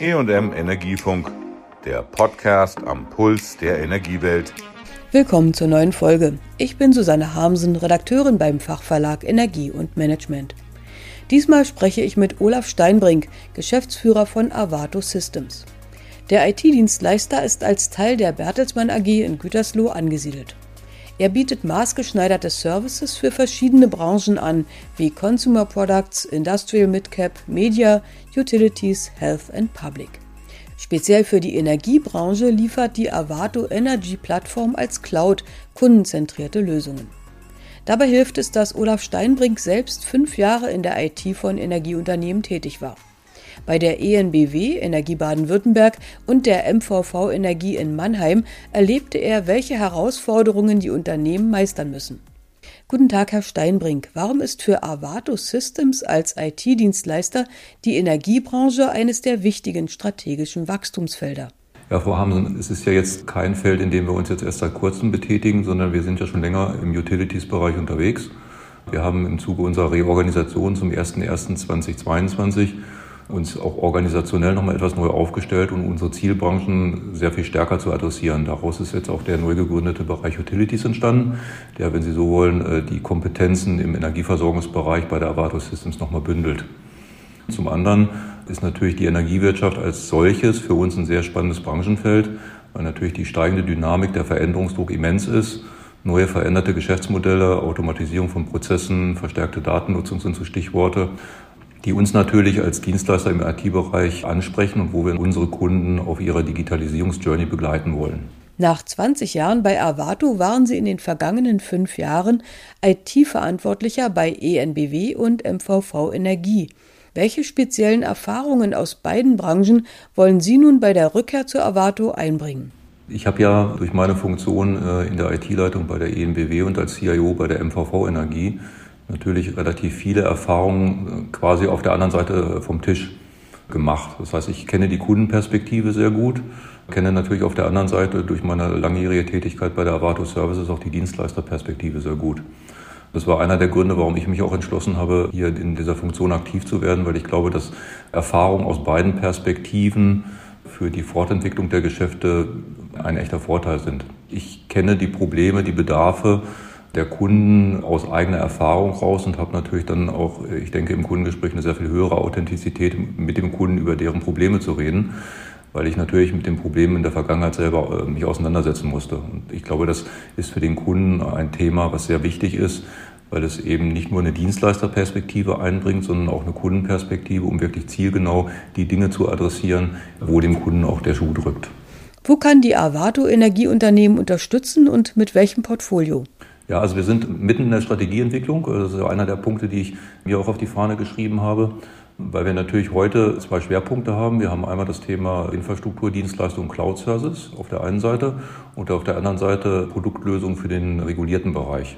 EM Energiefunk, der Podcast am Puls der Energiewelt. Willkommen zur neuen Folge. Ich bin Susanne Harmsen, Redakteurin beim Fachverlag Energie und Management. Diesmal spreche ich mit Olaf Steinbrink, Geschäftsführer von Avato Systems. Der IT-Dienstleister ist als Teil der Bertelsmann AG in Gütersloh angesiedelt. Er bietet maßgeschneiderte Services für verschiedene Branchen an, wie Consumer Products, Industrial Midcap, Media, Utilities, Health and Public. Speziell für die Energiebranche liefert die Avato Energy Plattform als Cloud kundenzentrierte Lösungen. Dabei hilft es, dass Olaf Steinbrink selbst fünf Jahre in der IT von Energieunternehmen tätig war. Bei der ENBW Energie Baden-Württemberg und der MVV Energie in Mannheim erlebte er, welche Herausforderungen die Unternehmen meistern müssen. Guten Tag, Herr Steinbrink. Warum ist für Avato Systems als IT-Dienstleister die Energiebranche eines der wichtigen strategischen Wachstumsfelder? Ja, Frau Hamsen, es ist ja jetzt kein Feld, in dem wir uns jetzt erst seit kurzem betätigen, sondern wir sind ja schon länger im Utilities-Bereich unterwegs. Wir haben im Zuge unserer Reorganisation zum 01.01.2022 uns auch organisationell nochmal etwas neu aufgestellt und unsere Zielbranchen sehr viel stärker zu adressieren. Daraus ist jetzt auch der neu gegründete Bereich Utilities entstanden, der, wenn Sie so wollen, äh, die Kompetenzen im Energieversorgungsbereich bei der Avato Systems nochmal bündelt. Zum anderen ist natürlich die Energiewirtschaft als solches für uns ein sehr spannendes Branchenfeld, weil natürlich die steigende Dynamik der Veränderungsdruck immens ist. Neue veränderte Geschäftsmodelle, Automatisierung von Prozessen, verstärkte Datennutzung sind so Stichworte die uns natürlich als Dienstleister im IT-Bereich ansprechen und wo wir unsere Kunden auf ihrer Digitalisierungsjourney begleiten wollen. Nach 20 Jahren bei Avato waren Sie in den vergangenen fünf Jahren IT-Verantwortlicher bei ENBW und MVV Energie. Welche speziellen Erfahrungen aus beiden Branchen wollen Sie nun bei der Rückkehr zu Avato einbringen? Ich habe ja durch meine Funktion äh, in der IT-Leitung bei der ENBW und als CIO bei der MVV Energie natürlich relativ viele Erfahrungen äh, quasi auf der anderen Seite vom Tisch gemacht. Das heißt, ich kenne die Kundenperspektive sehr gut, kenne natürlich auf der anderen Seite durch meine langjährige Tätigkeit bei der Avato Services auch die Dienstleisterperspektive sehr gut. Das war einer der Gründe, warum ich mich auch entschlossen habe, hier in dieser Funktion aktiv zu werden, weil ich glaube, dass Erfahrungen aus beiden Perspektiven für die Fortentwicklung der Geschäfte ein echter Vorteil sind. Ich kenne die Probleme, die Bedarfe, der Kunden aus eigener Erfahrung raus und habe natürlich dann auch, ich denke, im Kundengespräch eine sehr viel höhere Authentizität, mit dem Kunden über deren Probleme zu reden, weil ich natürlich mit den Problemen in der Vergangenheit selber äh, mich auseinandersetzen musste. Und ich glaube, das ist für den Kunden ein Thema, was sehr wichtig ist, weil es eben nicht nur eine Dienstleisterperspektive einbringt, sondern auch eine Kundenperspektive, um wirklich zielgenau die Dinge zu adressieren, wo dem Kunden auch der Schuh drückt. Wo kann die Avato Energieunternehmen unterstützen und mit welchem Portfolio? Ja, also wir sind mitten in der Strategieentwicklung. Das ist einer der Punkte, die ich mir auch auf die Fahne geschrieben habe, weil wir natürlich heute zwei Schwerpunkte haben. Wir haben einmal das Thema Infrastruktur, Dienstleistung, Cloud Services auf der einen Seite und auf der anderen Seite Produktlösungen für den regulierten Bereich.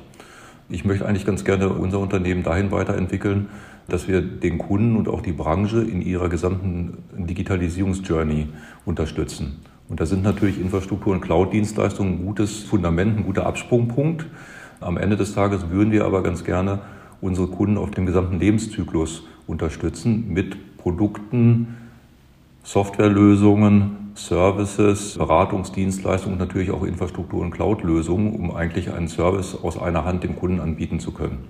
Ich möchte eigentlich ganz gerne unser Unternehmen dahin weiterentwickeln, dass wir den Kunden und auch die Branche in ihrer gesamten Digitalisierungsjourney unterstützen. Und da sind natürlich Infrastruktur- und Cloud-Dienstleistungen ein gutes Fundament, ein guter Absprungpunkt. Am Ende des Tages würden wir aber ganz gerne unsere Kunden auf dem gesamten Lebenszyklus unterstützen mit Produkten, Softwarelösungen, Services, Beratungsdienstleistungen und natürlich auch Infrastruktur- und Cloud-Lösungen, um eigentlich einen Service aus einer Hand dem Kunden anbieten zu können.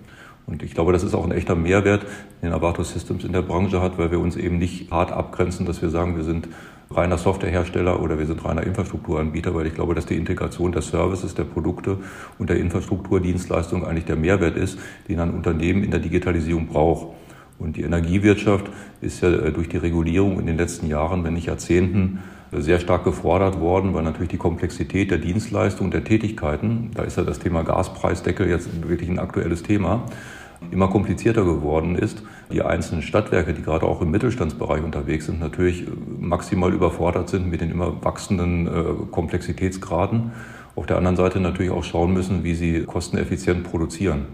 Und ich glaube, das ist auch ein echter Mehrwert, den Avato Systems in der Branche hat, weil wir uns eben nicht hart abgrenzen, dass wir sagen, wir sind reiner Softwarehersteller oder wir sind reiner Infrastrukturanbieter, weil ich glaube, dass die Integration der Services, der Produkte und der Infrastrukturdienstleistung eigentlich der Mehrwert ist, den ein Unternehmen in der Digitalisierung braucht. Und die Energiewirtschaft ist ja äh, durch die Regulierung in den letzten Jahren, wenn nicht Jahrzehnten, sehr stark gefordert worden, weil natürlich die Komplexität der Dienstleistung, der Tätigkeiten, da ist ja das Thema Gaspreisdeckel jetzt wirklich ein aktuelles Thema, immer komplizierter geworden ist. Die einzelnen Stadtwerke, die gerade auch im Mittelstandsbereich unterwegs sind, natürlich maximal überfordert sind mit den immer wachsenden äh, Komplexitätsgraden. Auf der anderen Seite natürlich auch schauen müssen, wie sie kosteneffizient produzieren.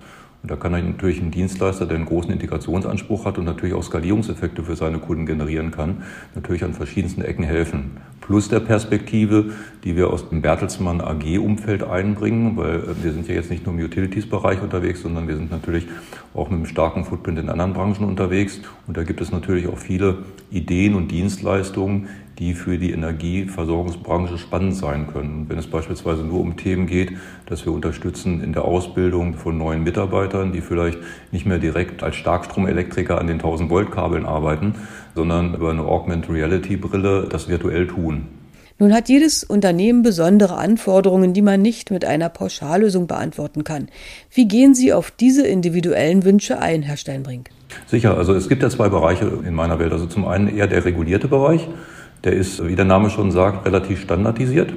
Und da kann natürlich ein Dienstleister, der einen großen Integrationsanspruch hat und natürlich auch Skalierungseffekte für seine Kunden generieren kann, natürlich an verschiedensten Ecken helfen. Plus der Perspektive, die wir aus dem Bertelsmann AG-Umfeld einbringen, weil äh, wir sind ja jetzt nicht nur im Utilities-Bereich unterwegs, sondern wir sind natürlich auch mit einem starken Footprint in anderen Branchen unterwegs. Und da gibt es natürlich auch viele Ideen und Dienstleistungen, die für die Energieversorgungsbranche spannend sein können. Wenn es beispielsweise nur um Themen geht, dass wir unterstützen in der Ausbildung von neuen Mitarbeitern, die vielleicht nicht mehr direkt als Starkstromelektriker an den 1000 Volt Kabeln arbeiten, sondern über eine Augmented Reality Brille das virtuell tun. Nun hat jedes Unternehmen besondere Anforderungen, die man nicht mit einer Pauschallösung beantworten kann. Wie gehen Sie auf diese individuellen Wünsche ein, Herr Steinbrink? Sicher, also es gibt ja zwei Bereiche in meiner Welt. Also zum einen eher der regulierte Bereich, der ist, wie der Name schon sagt, relativ standardisiert.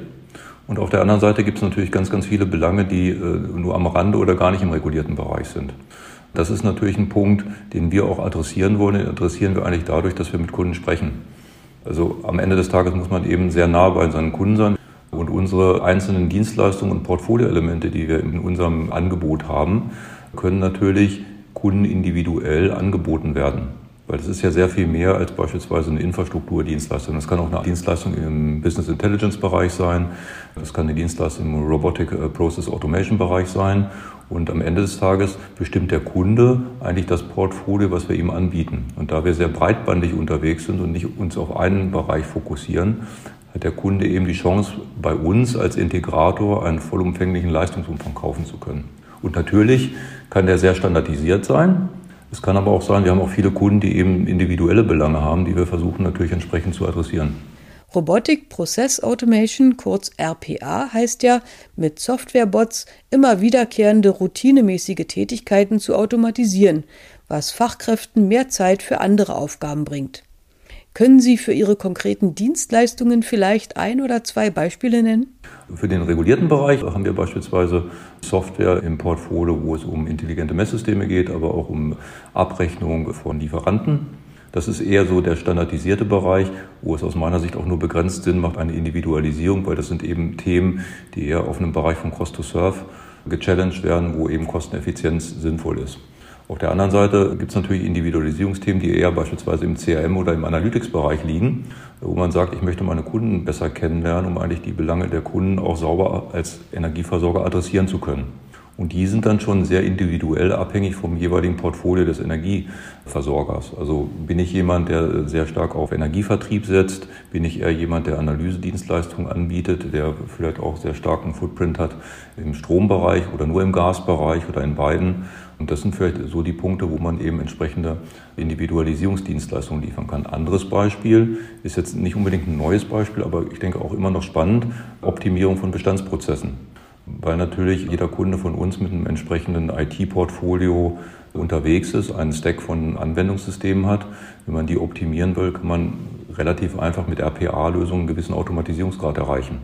Und auf der anderen Seite gibt es natürlich ganz, ganz viele Belange, die äh, nur am Rande oder gar nicht im regulierten Bereich sind. Das ist natürlich ein Punkt, den wir auch adressieren wollen. Den adressieren wir eigentlich dadurch, dass wir mit Kunden sprechen. Also am Ende des Tages muss man eben sehr nah bei seinen Kunden sein. Und unsere einzelnen Dienstleistungen und Portfolioelemente, die wir in unserem Angebot haben, können natürlich Kunden individuell angeboten werden. Weil das ist ja sehr viel mehr als beispielsweise eine Infrastrukturdienstleistung. Das kann auch eine Dienstleistung im Business Intelligence Bereich sein. Das kann eine Dienstleistung im Robotic äh, Process Automation Bereich sein. Und am Ende des Tages bestimmt der Kunde eigentlich das Portfolio, was wir ihm anbieten. Und da wir sehr breitbandig unterwegs sind und nicht uns auf einen Bereich fokussieren, hat der Kunde eben die Chance, bei uns als Integrator einen vollumfänglichen Leistungsumfang kaufen zu können. Und natürlich kann der sehr standardisiert sein. Es kann aber auch sein, wir haben auch viele Kunden, die eben individuelle Belange haben, die wir versuchen natürlich entsprechend zu adressieren. Robotic Process Automation, kurz RPA, heißt ja, mit Softwarebots immer wiederkehrende routinemäßige Tätigkeiten zu automatisieren, was Fachkräften mehr Zeit für andere Aufgaben bringt. Können Sie für Ihre konkreten Dienstleistungen vielleicht ein oder zwei Beispiele nennen? Für den regulierten Bereich haben wir beispielsweise Software im Portfolio, wo es um intelligente Messsysteme geht, aber auch um Abrechnung von Lieferanten. Das ist eher so der standardisierte Bereich, wo es aus meiner Sicht auch nur begrenzt Sinn macht, eine Individualisierung, weil das sind eben Themen, die eher auf einem Bereich von Cost to Serve gechallenged werden, wo eben Kosteneffizienz sinnvoll ist. Auf der anderen Seite gibt es natürlich Individualisierungsthemen, die eher beispielsweise im CRM oder im Analytics-Bereich liegen, wo man sagt, ich möchte meine Kunden besser kennenlernen, um eigentlich die Belange der Kunden auch sauber als Energieversorger adressieren zu können. Und die sind dann schon sehr individuell abhängig vom jeweiligen Portfolio des Energieversorgers. Also bin ich jemand, der sehr stark auf Energievertrieb setzt? Bin ich eher jemand, der Analysedienstleistungen anbietet, der vielleicht auch sehr starken Footprint hat im Strombereich oder nur im Gasbereich oder in beiden? Und das sind vielleicht so die Punkte, wo man eben entsprechende Individualisierungsdienstleistungen liefern kann. Anderes Beispiel ist jetzt nicht unbedingt ein neues Beispiel, aber ich denke auch immer noch spannend, Optimierung von Bestandsprozessen. Weil natürlich jeder Kunde von uns mit einem entsprechenden IT-Portfolio unterwegs ist, einen Stack von Anwendungssystemen hat. Wenn man die optimieren will, kann man relativ einfach mit RPA-Lösungen einen gewissen Automatisierungsgrad erreichen.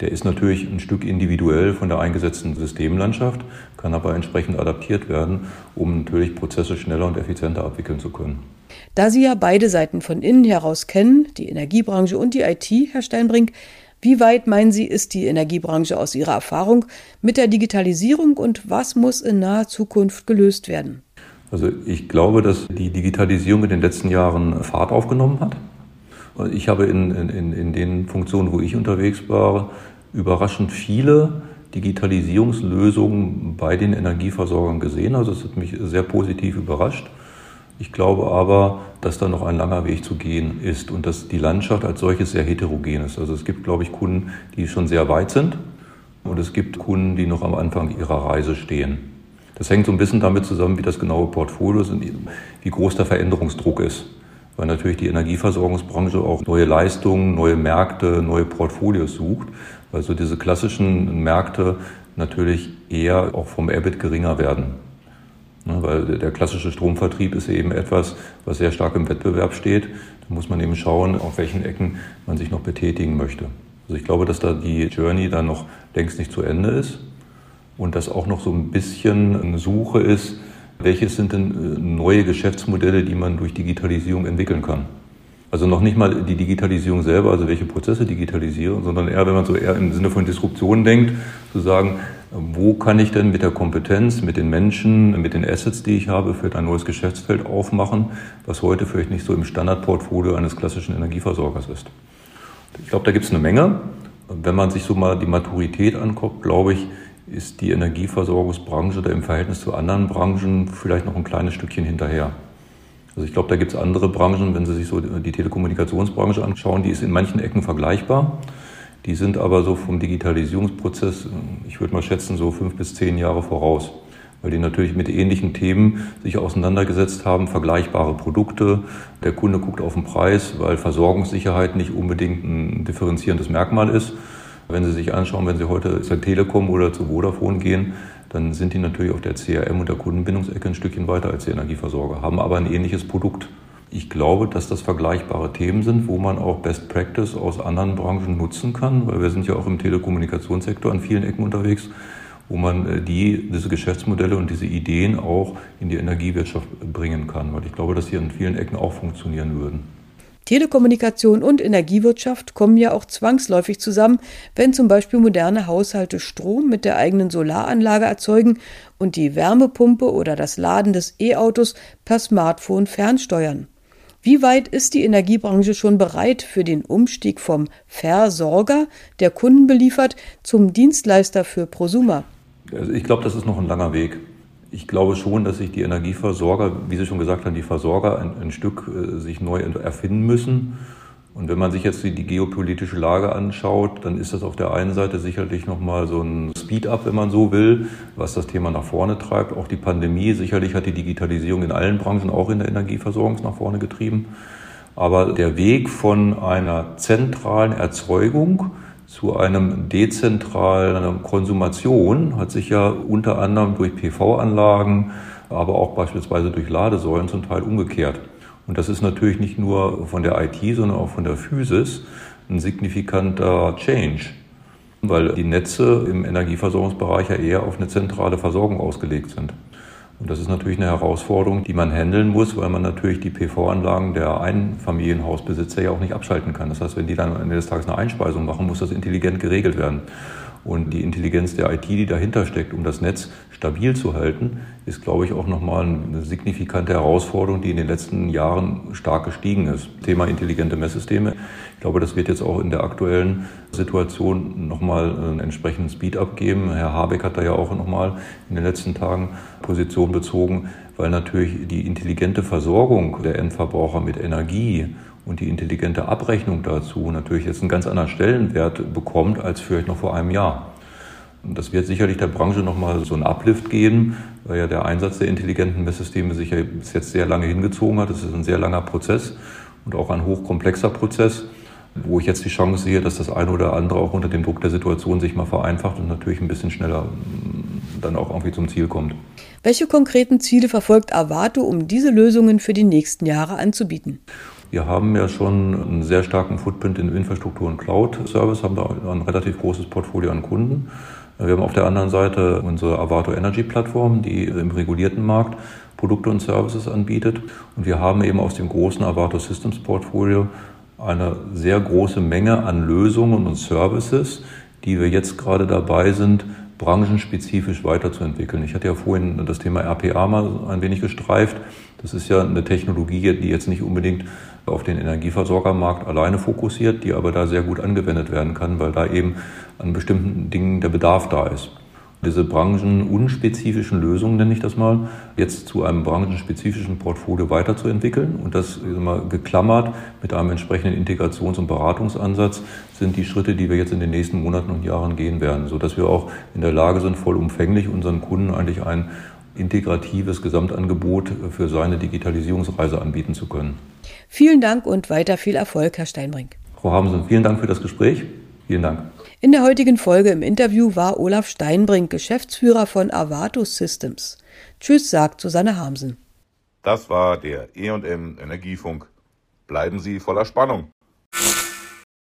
Der ist natürlich ein Stück individuell von der eingesetzten Systemlandschaft, kann aber entsprechend adaptiert werden, um natürlich Prozesse schneller und effizienter abwickeln zu können. Da Sie ja beide Seiten von innen heraus kennen, die Energiebranche und die IT, Herr Steinbrink, wie weit meinen Sie, ist die Energiebranche aus Ihrer Erfahrung mit der Digitalisierung und was muss in naher Zukunft gelöst werden? Also ich glaube, dass die Digitalisierung in den letzten Jahren Fahrt aufgenommen hat. Ich habe in, in, in den Funktionen, wo ich unterwegs war, überraschend viele Digitalisierungslösungen bei den Energieversorgern gesehen. Also es hat mich sehr positiv überrascht. Ich glaube aber, dass da noch ein langer Weg zu gehen ist und dass die Landschaft als solches sehr heterogen ist. Also es gibt, glaube ich, Kunden, die schon sehr weit sind und es gibt Kunden, die noch am Anfang ihrer Reise stehen. Das hängt so ein bisschen damit zusammen, wie das genaue Portfolio ist und wie groß der Veränderungsdruck ist weil natürlich die Energieversorgungsbranche auch neue Leistungen, neue Märkte, neue Portfolios sucht, weil so diese klassischen Märkte natürlich eher auch vom EBIT geringer werden. Ne, weil der klassische Stromvertrieb ist eben etwas, was sehr stark im Wettbewerb steht. Da muss man eben schauen, auf welchen Ecken man sich noch betätigen möchte. Also ich glaube, dass da die Journey dann noch längst nicht zu Ende ist und dass auch noch so ein bisschen eine Suche ist, welches sind denn äh, neue Geschäftsmodelle, die man durch Digitalisierung entwickeln kann? Also noch nicht mal die Digitalisierung selber, also welche Prozesse digitalisieren, sondern eher, wenn man so eher im Sinne von Disruption denkt, zu sagen, wo kann ich denn mit der Kompetenz, mit den Menschen, mit den Assets, die ich habe, für ein neues Geschäftsfeld aufmachen, was heute vielleicht nicht so im Standardportfolio eines klassischen Energieversorgers ist. Ich glaube, da gibt es eine Menge. Wenn man sich so mal die Maturität anguckt, glaube ich, ist die Energieversorgungsbranche da im Verhältnis zu anderen Branchen vielleicht noch ein kleines Stückchen hinterher. Also ich glaube, da gibt es andere Branchen, wenn Sie sich so die Telekommunikationsbranche anschauen, die ist in manchen Ecken vergleichbar. Die sind aber so vom Digitalisierungsprozess, ich würde mal schätzen, so fünf bis zehn Jahre voraus. Weil die natürlich mit ähnlichen Themen sich auseinandergesetzt haben, vergleichbare Produkte. Der Kunde guckt auf den Preis, weil Versorgungssicherheit nicht unbedingt ein differenzierendes Merkmal ist. Wenn Sie sich anschauen, wenn Sie heute zur Telekom oder zu Vodafone gehen, dann sind die natürlich auf der CRM und der Kundenbindungsecke ein Stückchen weiter als die Energieversorger, haben aber ein ähnliches Produkt. Ich glaube, dass das vergleichbare Themen sind, wo man auch Best Practice aus anderen Branchen nutzen kann, weil wir sind ja auch im Telekommunikationssektor an vielen Ecken unterwegs, wo man äh, die, diese Geschäftsmodelle und diese Ideen auch in die Energiewirtschaft bringen kann, weil ich glaube, dass sie an vielen Ecken auch funktionieren würden. Telekommunikation und Energiewirtschaft kommen ja auch zwangsläufig zusammen, wenn zum Beispiel moderne Haushalte Strom mit der eigenen Solaranlage erzeugen und die Wärmepumpe oder das Laden des E-Autos per Smartphone fernsteuern. Wie weit ist die Energiebranche schon bereit für den Umstieg vom Versorger, der Kunden beliefert, zum Dienstleister für Prosumer? Also ich glaube, das ist noch ein langer Weg. Ich glaube schon, dass sich die Energieversorger, wie Sie schon gesagt haben, die Versorger ein, ein Stück äh, sich neu erfinden müssen. Und wenn man sich jetzt die, die, geopolitische Lage anschaut, dann ist das auf der einen Seite sicherlich nochmal so ein Speed-up, wenn man so will, was das Thema nach vorne treibt. Auch die Pandemie, sicherlich hat die Digitalisierung in allen Branchen, auch in der Energieversorgung nach vorne getrieben. Aber der Weg von einer zentralen Erzeugung zu einem dezentralen Konsumation hat sich ja unter anderem durch PV-Anlagen, aber auch beispielsweise durch Ladesäulen zum Teil umgekehrt. Und das ist natürlich nicht nur von der IT, sondern auch von der Physis ein signifikanter Change, weil die Netze im Energieversorgungsbereich ja eher auf eine zentrale Versorgung ausgelegt sind. Und das ist natürlich eine Herausforderung, die man handeln muss, weil man natürlich die PV-Anlagen der Einfamilienhausbesitzer ja auch nicht abschalten kann. Das heißt, wenn die dann am Ende des Tages eine Einspeisung machen, muss das intelligent geregelt werden. Und die Intelligenz der IT, die dahinter steckt, um das Netz stabil zu halten, ist, glaube ich, auch nochmal eine signifikante Herausforderung, die in den letzten Jahren stark gestiegen ist. Thema intelligente Messsysteme. Ich glaube, das wird jetzt auch in der aktuellen Situation nochmal einen entsprechenden Speed-up geben. Herr Habeck hat da ja auch nochmal in den letzten Tagen Position bezogen, weil natürlich die intelligente Versorgung der Endverbraucher mit Energie und die intelligente Abrechnung dazu natürlich jetzt einen ganz anderen Stellenwert bekommt als vielleicht noch vor einem Jahr. Und das wird sicherlich der Branche nochmal so einen Uplift geben, weil ja der Einsatz der intelligenten Messsysteme sich ja bis jetzt sehr lange hingezogen hat. Das ist ein sehr langer Prozess und auch ein hochkomplexer Prozess, wo ich jetzt die Chance sehe, dass das eine oder andere auch unter dem Druck der Situation sich mal vereinfacht und natürlich ein bisschen schneller mm, dann auch irgendwie zum Ziel kommt. Welche konkreten Ziele verfolgt Avato, um diese Lösungen für die nächsten Jahre anzubieten? Wir haben ja schon einen sehr starken Footprint in Infrastruktur und Cloud-Service, haben da ein relativ großes Portfolio an Kunden. Wir haben auf der anderen Seite unsere Avato Energy Plattform, die im regulierten Markt Produkte und Services anbietet. Und wir haben eben aus dem großen Avato Systems Portfolio eine sehr große Menge an Lösungen und Services, die wir jetzt gerade dabei sind, branchenspezifisch weiterzuentwickeln. Ich hatte ja vorhin das Thema RPA mal ein wenig gestreift. Das ist ja eine Technologie, die jetzt nicht unbedingt auf den Energieversorgermarkt alleine fokussiert, die aber da sehr gut angewendet werden kann, weil da eben an bestimmten Dingen der Bedarf da ist. Diese branchenunspezifischen Lösungen, nenne ich das mal, jetzt zu einem branchenspezifischen Portfolio weiterzuentwickeln und das mal, geklammert mit einem entsprechenden Integrations- und Beratungsansatz sind die Schritte, die wir jetzt in den nächsten Monaten und Jahren gehen werden, sodass wir auch in der Lage sind, vollumfänglich unseren Kunden eigentlich ein integratives Gesamtangebot für seine Digitalisierungsreise anbieten zu können. Vielen Dank und weiter viel Erfolg, Herr Steinbrink. Frau Hamsen, vielen Dank für das Gespräch. Vielen Dank. In der heutigen Folge im Interview war Olaf Steinbrink, Geschäftsführer von Avato Systems. Tschüss, sagt Susanne Hamsen. Das war der E&M Energiefunk. Bleiben Sie voller Spannung.